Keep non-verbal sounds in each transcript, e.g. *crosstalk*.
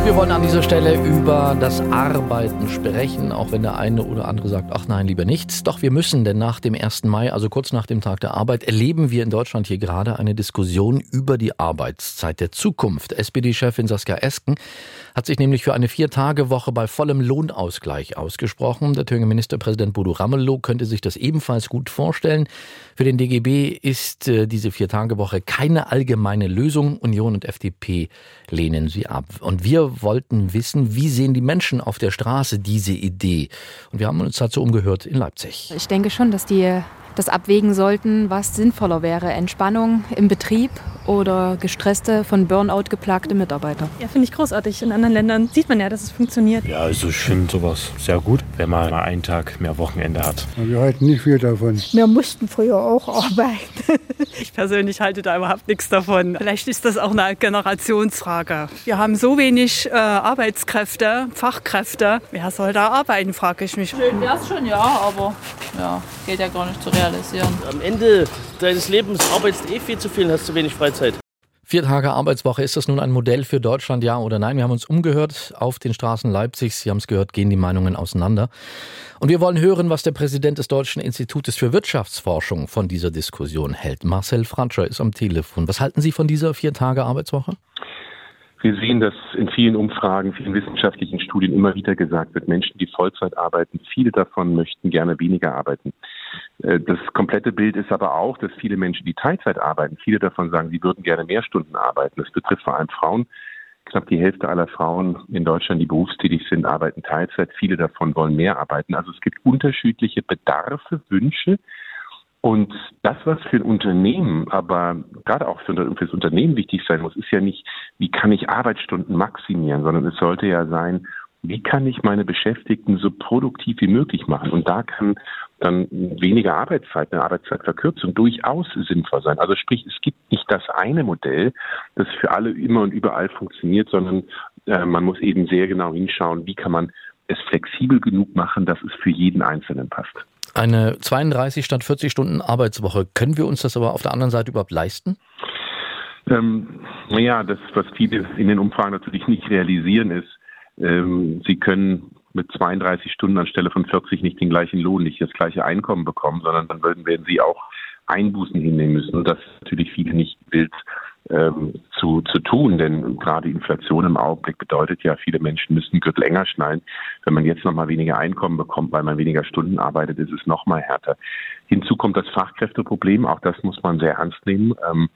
Und wir wollen an dieser Stelle über das Arbeiten sprechen, auch wenn der eine oder andere sagt, ach nein, lieber nichts. Doch wir müssen, denn nach dem 1. Mai, also kurz nach dem Tag der Arbeit, erleben wir in Deutschland hier gerade eine Diskussion über die Arbeitszeit der Zukunft. SPD-Chefin Saskia Esken hat sich nämlich für eine Vier-Tage-Woche bei vollem Lohnausgleich ausgesprochen. Der Thüringer Ministerpräsident Bodo Ramelow könnte sich das ebenfalls gut vorstellen. Für den DGB ist äh, diese Vier-Tage-Woche keine allgemeine Lösung. Union und FDP lehnen sie ab. Und wir wollten wissen, wie sehen die Menschen auf der Straße diese Idee? Und wir haben uns dazu umgehört in Leipzig. Ich denke schon, dass die das abwägen sollten, was sinnvoller wäre. Entspannung im Betrieb oder gestresste, von Burnout geplagte Mitarbeiter. Ja, finde ich großartig. In anderen Ländern sieht man ja, dass es funktioniert. Ja, also ich finde sowas sehr gut, wenn man mal einen Tag mehr Wochenende hat. Wir halten nicht viel davon. Wir mussten früher auch arbeiten. *laughs* Ich persönlich halte da überhaupt nichts davon. Vielleicht ist das auch eine Generationsfrage. Wir haben so wenig äh, Arbeitskräfte, Fachkräfte. Wer soll da arbeiten, frage ich mich. Schön wäre es schon, ja, aber ja, geht ja gar nicht zu realisieren. Am Ende deines Lebens arbeitest eh viel zu viel, hast zu wenig Freizeit. Vier Tage Arbeitswoche, ist das nun ein Modell für Deutschland, ja oder nein? Wir haben uns umgehört auf den Straßen Leipzigs. Sie haben es gehört, gehen die Meinungen auseinander. Und wir wollen hören, was der Präsident des Deutschen Institutes für Wirtschaftsforschung von dieser Diskussion hält. Marcel Franscher ist am Telefon. Was halten Sie von dieser Vier Tage Arbeitswoche? Wir sehen, dass in vielen Umfragen, vielen wissenschaftlichen Studien immer wieder gesagt wird, Menschen, die Vollzeit arbeiten, viele davon möchten gerne weniger arbeiten. Äh, das komplette Bild ist aber auch, dass viele Menschen, die Teilzeit arbeiten, viele davon sagen, sie würden gerne mehr Stunden arbeiten. Das betrifft vor allem Frauen. Knapp die Hälfte aller Frauen in Deutschland, die berufstätig sind, arbeiten Teilzeit. Viele davon wollen mehr arbeiten. Also es gibt unterschiedliche Bedarfe, Wünsche. Und das, was für ein Unternehmen, aber gerade auch für, für das Unternehmen wichtig sein muss, ist ja nicht, wie kann ich Arbeitsstunden maximieren, sondern es sollte ja sein, wie kann ich meine Beschäftigten so produktiv wie möglich machen? Und da kann dann weniger Arbeitszeit, eine Arbeitszeitverkürzung durchaus sinnvoll sein. Also sprich, es gibt nicht das eine Modell, das für alle immer und überall funktioniert, sondern äh, man muss eben sehr genau hinschauen, wie kann man es flexibel genug machen, dass es für jeden Einzelnen passt. Eine 32 statt 40 Stunden Arbeitswoche. Können wir uns das aber auf der anderen Seite überhaupt leisten? Ähm, naja, das, was viele in den Umfragen natürlich nicht realisieren, ist, ähm, sie können mit 32 Stunden anstelle von 40 nicht den gleichen Lohn, nicht das gleiche Einkommen bekommen, sondern dann würden, werden sie auch Einbußen hinnehmen müssen. Und das ist natürlich viele nicht wild ähm, zu, zu tun, denn gerade Inflation im Augenblick bedeutet ja, viele Menschen müssen Gürtel enger schnallen. Wenn man jetzt noch mal weniger Einkommen bekommt, weil man weniger Stunden arbeitet, ist es noch mal härter. Hinzu kommt das Fachkräfteproblem, auch das muss man sehr ernst nehmen. Ähm,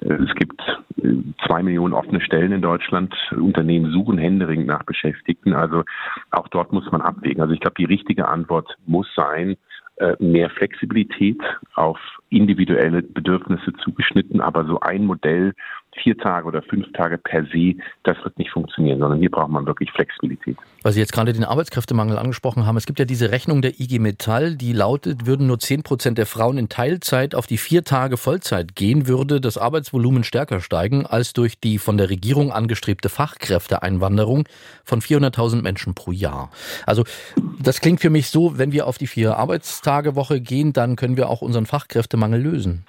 es gibt äh, zwei Millionen offene Stellen in Deutschland. Unternehmen suchen händeringend nach Beschäftigten. Also auch dort muss man abwägen. Also ich glaube, die richtige Antwort muss sein, äh, mehr Flexibilität auf individuelle Bedürfnisse zugeschnitten, aber so ein Modell, vier Tage oder fünf Tage per se, das wird nicht funktionieren, sondern hier braucht man wirklich Flexibilität. Weil Sie jetzt gerade den Arbeitskräftemangel angesprochen haben, es gibt ja diese Rechnung der IG Metall, die lautet, würden nur zehn Prozent der Frauen in Teilzeit auf die vier Tage Vollzeit gehen, würde das Arbeitsvolumen stärker steigen als durch die von der Regierung angestrebte Fachkräfteeinwanderung von 400.000 Menschen pro Jahr. Also das klingt für mich so, wenn wir auf die vier Arbeitstagewoche gehen, dann können wir auch unseren Fachkräftemangel lösen.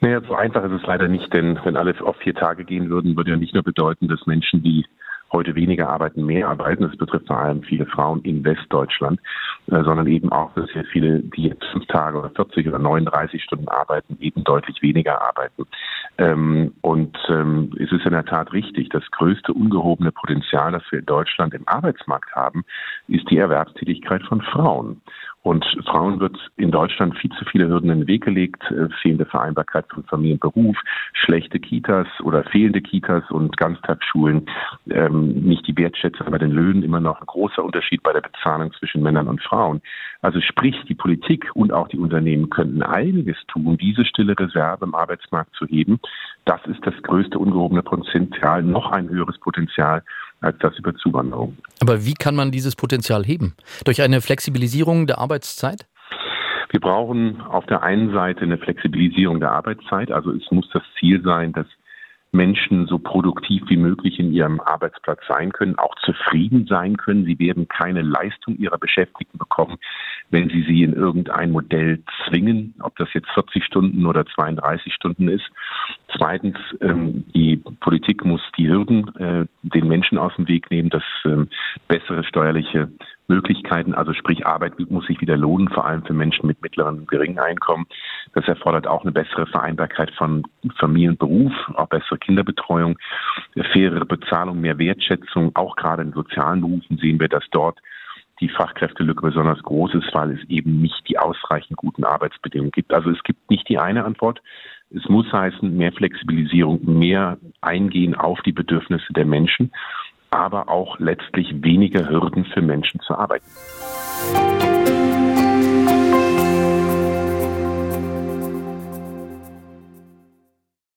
Naja, so einfach ist es leider nicht, denn wenn alle auf vier Tage gehen würden, würde ja nicht nur bedeuten, dass Menschen, die heute weniger arbeiten, mehr arbeiten. Das betrifft vor allem viele Frauen in Westdeutschland, äh, sondern eben auch, dass sehr viele, die jetzt fünf Tage oder 40 oder 39 Stunden arbeiten, eben deutlich weniger arbeiten. Ähm, und ähm, es ist in der Tat richtig, das größte ungehobene Potenzial, das wir in Deutschland im Arbeitsmarkt haben, ist die Erwerbstätigkeit von Frauen. Und Frauen wird in Deutschland viel zu viele Hürden in den Weg gelegt, äh, fehlende Vereinbarkeit von Familie und Beruf, schlechte Kitas oder fehlende Kitas und Ganztagsschulen, ähm, nicht die Wertschätzung bei den Löhnen, immer noch ein großer Unterschied bei der Bezahlung zwischen Männern und Frauen. Also sprich, die Politik und auch die Unternehmen könnten einiges tun, diese stille Reserve im Arbeitsmarkt zu heben. Das ist das größte ungehobene Potenzial, noch ein höheres Potenzial als das über Zuwanderung. Aber wie kann man dieses Potenzial heben? Durch eine Flexibilisierung der Arbeitszeit? Wir brauchen auf der einen Seite eine Flexibilisierung der Arbeitszeit. Also es muss das Ziel sein, dass Menschen so produktiv wie möglich in ihrem Arbeitsplatz sein können, auch zufrieden sein können. Sie werden keine Leistung ihrer Beschäftigten bekommen, wenn sie sie in irgendein Modell zwingen, ob das jetzt 40 Stunden oder 32 Stunden ist. Zweitens, ähm, die Politik muss die Hürden äh, den Menschen aus dem Weg nehmen, dass ähm, bessere steuerliche Möglichkeiten, also sprich Arbeit muss sich wieder lohnen, vor allem für Menschen mit mittleren und geringen Einkommen. Das erfordert auch eine bessere Vereinbarkeit von Familie und Beruf, auch bessere Kinderbetreuung, fairere Bezahlung, mehr Wertschätzung. Auch gerade in sozialen Berufen sehen wir, dass dort die Fachkräftelücke besonders groß ist, weil es eben nicht die ausreichend guten Arbeitsbedingungen gibt. Also es gibt nicht die eine Antwort. Es muss heißen, mehr Flexibilisierung, mehr Eingehen auf die Bedürfnisse der Menschen aber auch letztlich weniger Hürden für Menschen zu arbeiten.